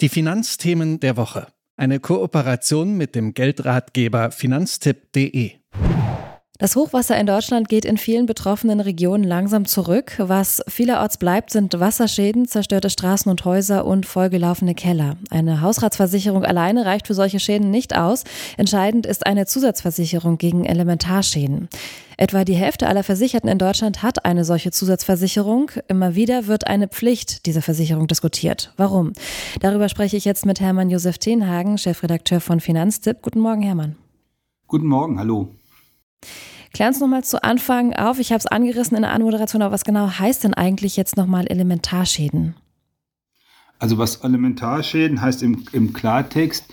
Die Finanzthemen der Woche. Eine Kooperation mit dem Geldratgeber finanztipp.de. Das Hochwasser in Deutschland geht in vielen betroffenen Regionen langsam zurück. Was vielerorts bleibt, sind Wasserschäden, zerstörte Straßen und Häuser und vollgelaufene Keller. Eine Hausratsversicherung alleine reicht für solche Schäden nicht aus. Entscheidend ist eine Zusatzversicherung gegen Elementarschäden. Etwa die Hälfte aller Versicherten in Deutschland hat eine solche Zusatzversicherung. Immer wieder wird eine Pflicht dieser Versicherung diskutiert. Warum? Darüber spreche ich jetzt mit Hermann Josef Tenhagen, Chefredakteur von Finanztipp. Guten Morgen, Hermann. Guten Morgen, hallo. Klär uns nochmal zu Anfang auf. Ich habe es angerissen in der Anmoderation, aber was genau heißt denn eigentlich jetzt nochmal Elementarschäden? Also was Elementarschäden heißt im, im Klartext,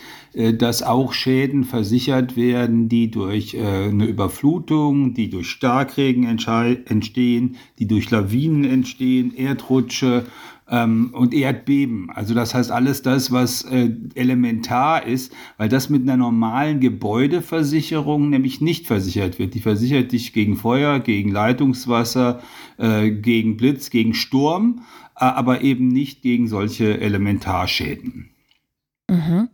dass auch Schäden versichert werden, die durch äh, eine Überflutung, die durch Starkregen entstehen, die durch Lawinen entstehen, Erdrutsche ähm, und Erdbeben. Also das heißt alles das, was äh, elementar ist, weil das mit einer normalen Gebäudeversicherung nämlich nicht versichert wird. Die versichert dich gegen Feuer, gegen Leitungswasser, äh, gegen Blitz, gegen Sturm aber eben nicht gegen solche Elementarschäden. Mhm.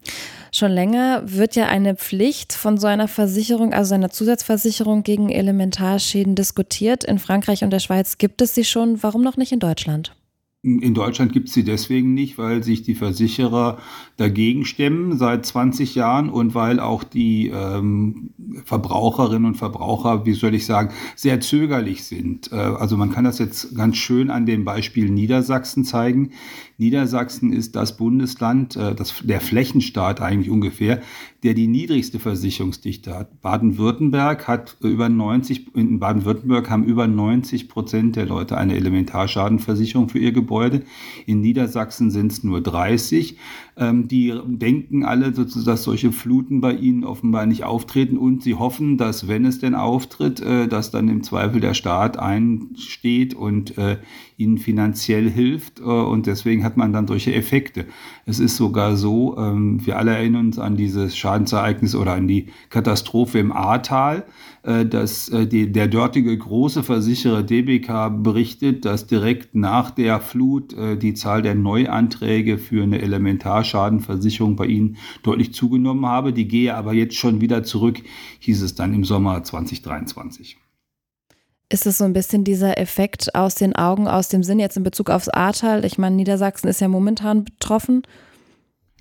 Schon länger wird ja eine Pflicht von so einer Versicherung, also einer Zusatzversicherung gegen Elementarschäden diskutiert. In Frankreich und der Schweiz gibt es sie schon. Warum noch nicht in Deutschland? In Deutschland gibt es sie deswegen nicht, weil sich die Versicherer dagegen stemmen seit 20 Jahren und weil auch die ähm, Verbraucherinnen und Verbraucher, wie soll ich sagen, sehr zögerlich sind. Äh, also man kann das jetzt ganz schön an dem Beispiel Niedersachsen zeigen. Niedersachsen ist das Bundesland, äh, das, der Flächenstaat eigentlich ungefähr, der die niedrigste Versicherungsdichte hat. Baden-Württemberg hat über 90, in Baden-Württemberg haben über 90 Prozent der Leute eine Elementarschadenversicherung für ihr Gebäude. In Niedersachsen sind es nur 30. Ähm, die denken alle, dass solche Fluten bei ihnen offenbar nicht auftreten und sie hoffen, dass wenn es denn auftritt, äh, dass dann im Zweifel der Staat einsteht und äh, ihnen finanziell hilft äh, und deswegen hat man dann solche Effekte. Es ist sogar so, ähm, wir alle erinnern uns an dieses Schadensereignis oder an die Katastrophe im Ahrtal, äh, dass äh, die, der dortige große Versicherer DBK berichtet, dass direkt nach der Flut die Zahl der Neuanträge für eine Elementarschadenversicherung bei ihnen deutlich zugenommen habe. Die gehe aber jetzt schon wieder zurück, hieß es dann im Sommer 2023. Ist es so ein bisschen dieser Effekt aus den Augen, aus dem Sinn jetzt in Bezug aufs Ahrtal? Ich meine, Niedersachsen ist ja momentan betroffen.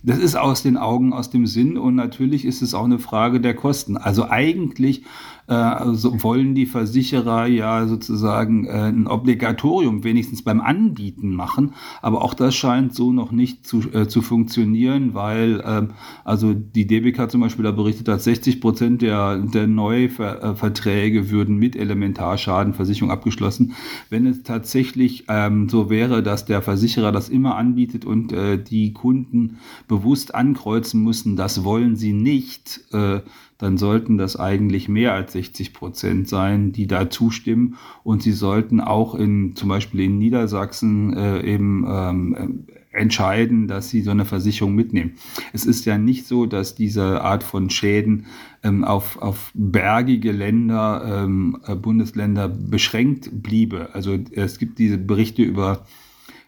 Das ist aus den Augen, aus dem Sinn und natürlich ist es auch eine Frage der Kosten. Also eigentlich also wollen die Versicherer ja sozusagen äh, ein Obligatorium wenigstens beim Anbieten machen, aber auch das scheint so noch nicht zu, äh, zu funktionieren, weil ähm, also die DBK zum Beispiel da berichtet hat, 60 Prozent der, der Neuverträge würden mit Elementarschadenversicherung abgeschlossen. Wenn es tatsächlich ähm, so wäre, dass der Versicherer das immer anbietet und äh, die Kunden bewusst ankreuzen müssen, das wollen sie nicht, äh, dann sollten das eigentlich mehr als 60 Prozent sein, die da zustimmen. Und sie sollten auch in zum Beispiel in Niedersachsen äh, eben ähm, entscheiden, dass sie so eine Versicherung mitnehmen. Es ist ja nicht so, dass diese Art von Schäden ähm, auf, auf bergige Länder, ähm, äh, Bundesländer beschränkt bliebe. Also es gibt diese Berichte über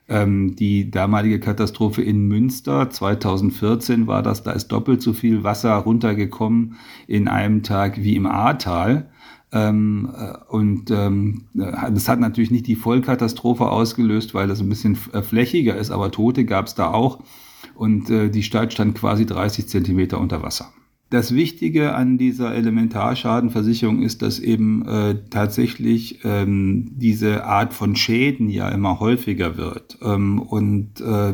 ähm, die damalige Katastrophe in Münster 2014 war das, da ist doppelt so viel Wasser runtergekommen in einem Tag wie im Ahrtal. Ähm, äh, und ähm, das hat natürlich nicht die Vollkatastrophe ausgelöst, weil das ein bisschen äh, flächiger ist, aber Tote gab es da auch. Und äh, die Stadt stand quasi 30 Zentimeter unter Wasser. Das Wichtige an dieser Elementarschadenversicherung ist, dass eben äh, tatsächlich ähm, diese Art von Schäden ja immer häufiger wird. Ähm, und äh,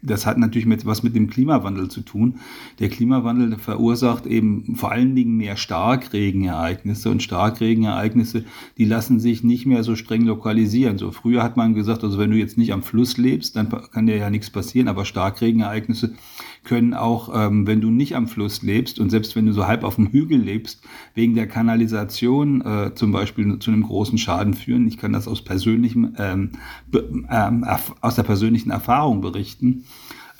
das hat natürlich mit, was mit dem Klimawandel zu tun. Der Klimawandel verursacht eben vor allen Dingen mehr Starkregenereignisse und Starkregenereignisse, die lassen sich nicht mehr so streng lokalisieren. So früher hat man gesagt, also wenn du jetzt nicht am Fluss lebst, dann kann dir ja nichts passieren, aber Starkregenereignisse können auch, ähm, wenn du nicht am Fluss lebst und selbst wenn du so halb auf dem Hügel lebst, wegen der Kanalisation äh, zum Beispiel zu einem großen Schaden führen. Ich kann das aus persönlichem, ähm, ähm, aus der persönlichen Erfahrung berichten.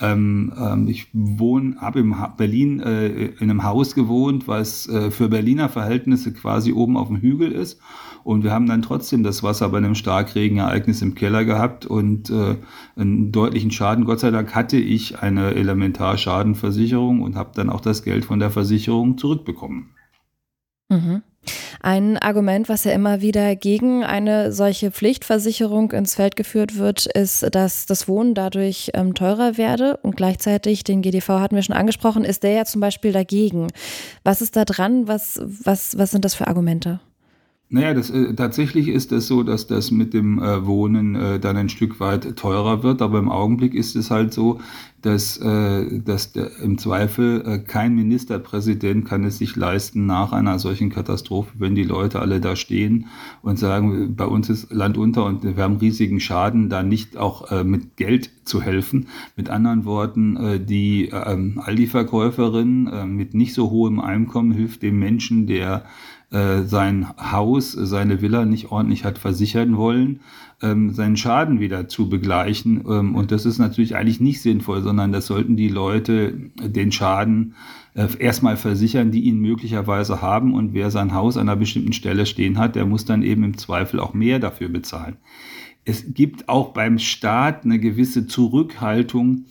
Ähm, ähm, ich wohne, habe in Berlin äh, in einem Haus gewohnt, was äh, für Berliner Verhältnisse quasi oben auf dem Hügel ist. Und wir haben dann trotzdem das Wasser bei einem Starkregenereignis im Keller gehabt und äh, einen deutlichen Schaden. Gott sei Dank hatte ich eine Elementarschadenversicherung und habe dann auch das Geld von der Versicherung zurückbekommen. Mhm. Ein Argument, was ja immer wieder gegen eine solche Pflichtversicherung ins Feld geführt wird, ist, dass das Wohnen dadurch ähm, teurer werde und gleichzeitig, den GDV hatten wir schon angesprochen, ist der ja zum Beispiel dagegen. Was ist da dran? Was, was, was sind das für Argumente? Naja, das, äh, tatsächlich ist es so, dass das mit dem äh, Wohnen äh, dann ein Stück weit teurer wird, aber im Augenblick ist es halt so, dass, äh, dass der, im Zweifel äh, kein Ministerpräsident kann es sich leisten, nach einer solchen Katastrophe, wenn die Leute alle da stehen und sagen, bei uns ist Land unter und wir haben riesigen Schaden, da nicht auch äh, mit Geld zu helfen. Mit anderen Worten, äh, die äh, Aldi-Verkäuferin äh, mit nicht so hohem Einkommen hilft dem Menschen, der äh, sein Haus, seine Villa nicht ordentlich hat versichern wollen, ähm, seinen Schaden wieder zu begleichen. Ähm, und das ist natürlich eigentlich nicht sinnvoll, sondern das sollten die Leute den Schaden äh, erstmal versichern, die ihn möglicherweise haben. Und wer sein Haus an einer bestimmten Stelle stehen hat, der muss dann eben im Zweifel auch mehr dafür bezahlen. Es gibt auch beim Staat eine gewisse Zurückhaltung,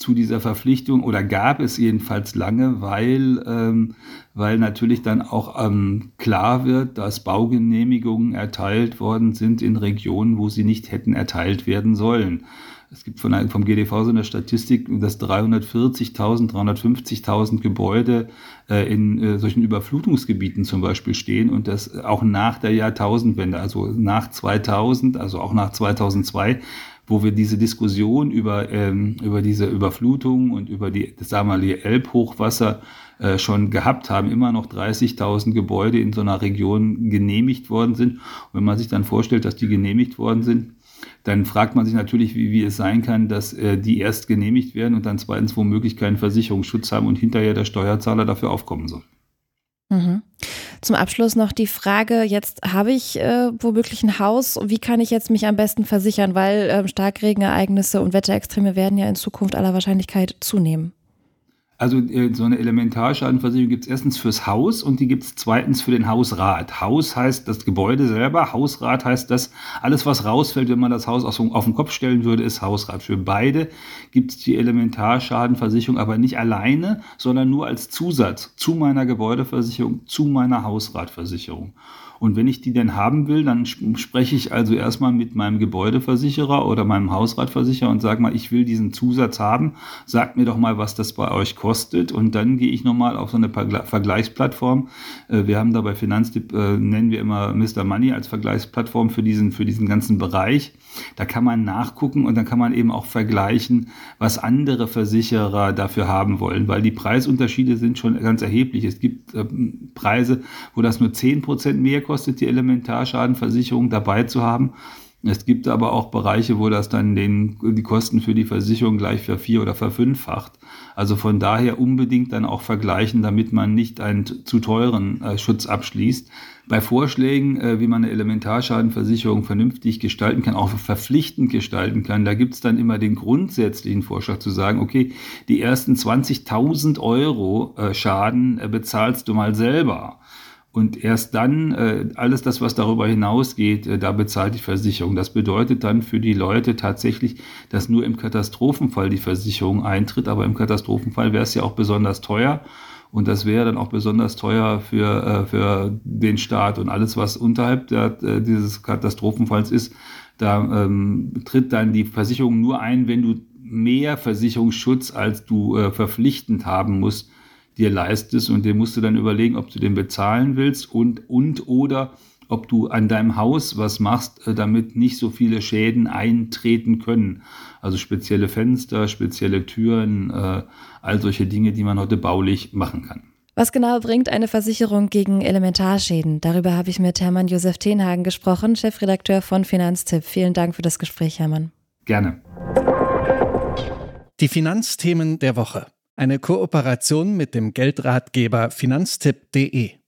zu dieser Verpflichtung oder gab es jedenfalls lange, weil, ähm, weil natürlich dann auch ähm, klar wird, dass Baugenehmigungen erteilt worden sind in Regionen, wo sie nicht hätten erteilt werden sollen. Es gibt von, vom GDV so eine Statistik, dass 340.000, 350.000 Gebäude äh, in äh, solchen Überflutungsgebieten zum Beispiel stehen und das auch nach der Jahrtausendwende, also nach 2000, also auch nach 2002, wo wir diese Diskussion über, ähm, über diese Überflutung und über die, das damalige Elbhochwasser äh, schon gehabt haben, immer noch 30.000 Gebäude in so einer Region genehmigt worden sind. Und wenn man sich dann vorstellt, dass die genehmigt worden sind, dann fragt man sich natürlich, wie, wie es sein kann, dass äh, die erst genehmigt werden und dann zweitens womöglich keinen Versicherungsschutz haben und hinterher der Steuerzahler dafür aufkommen soll. Mhm. Zum Abschluss noch die Frage, jetzt habe ich äh, womöglich ein Haus, wie kann ich jetzt mich am besten versichern, weil ähm, Starkregenereignisse und Wetterextreme werden ja in Zukunft aller Wahrscheinlichkeit zunehmen. Also äh, so eine Elementarschadenversicherung gibt es erstens fürs Haus und die gibt es zweitens für den Hausrat. Haus heißt das Gebäude selber, Hausrat heißt das, alles was rausfällt, wenn man das Haus auf, auf den Kopf stellen würde, ist Hausrat. Für beide gibt es die Elementarschadenversicherung, aber nicht alleine, sondern nur als Zusatz zu meiner Gebäudeversicherung, zu meiner Hausratversicherung. Und wenn ich die denn haben will, dann spreche ich also erstmal mit meinem Gebäudeversicherer oder meinem Hausratversicherer und sage mal, ich will diesen Zusatz haben. Sagt mir doch mal, was das bei euch kostet. Und dann gehe ich nochmal auf so eine Vergleichsplattform. Äh, wir haben da bei Finanztipp, äh, nennen wir immer Mr. Money als Vergleichsplattform für diesen, für diesen ganzen Bereich. Da kann man nachgucken und dann kann man eben auch vergleichen, was andere Versicherer dafür haben wollen, weil die Preisunterschiede sind schon ganz erheblich. Es gibt äh, Preise, wo das nur 10% mehr kostet, die Elementarschadenversicherung dabei zu haben. Es gibt aber auch Bereiche, wo das dann den, die Kosten für die Versicherung gleich vervier- oder verfünffacht. Also von daher unbedingt dann auch vergleichen, damit man nicht einen zu teuren äh, Schutz abschließt. Bei Vorschlägen, äh, wie man eine Elementarschadenversicherung vernünftig gestalten kann, auch verpflichtend gestalten kann, da gibt es dann immer den grundsätzlichen Vorschlag zu sagen, okay, die ersten 20.000 Euro äh, Schaden äh, bezahlst du mal selber. Und erst dann, äh, alles das, was darüber hinausgeht, äh, da bezahlt die Versicherung. Das bedeutet dann für die Leute tatsächlich, dass nur im Katastrophenfall die Versicherung eintritt. Aber im Katastrophenfall wäre es ja auch besonders teuer. Und das wäre dann auch besonders teuer für, äh, für den Staat. Und alles, was unterhalb der, dieses Katastrophenfalls ist, da ähm, tritt dann die Versicherung nur ein, wenn du mehr Versicherungsschutz, als du verpflichtend haben musst, dir leistest und dir musst du dann überlegen, ob du den bezahlen willst und, und oder ob du an deinem Haus was machst, äh, damit nicht so viele Schäden eintreten können. Also spezielle Fenster, spezielle Türen, äh, all solche Dinge, die man heute baulich machen kann. Was genau bringt eine Versicherung gegen Elementarschäden? Darüber habe ich mit Hermann Josef Tenhagen gesprochen, Chefredakteur von Finanztipp. Vielen Dank für das Gespräch, Hermann. Gerne. Die Finanzthemen der Woche. Eine Kooperation mit dem Geldratgeber finanztipp.de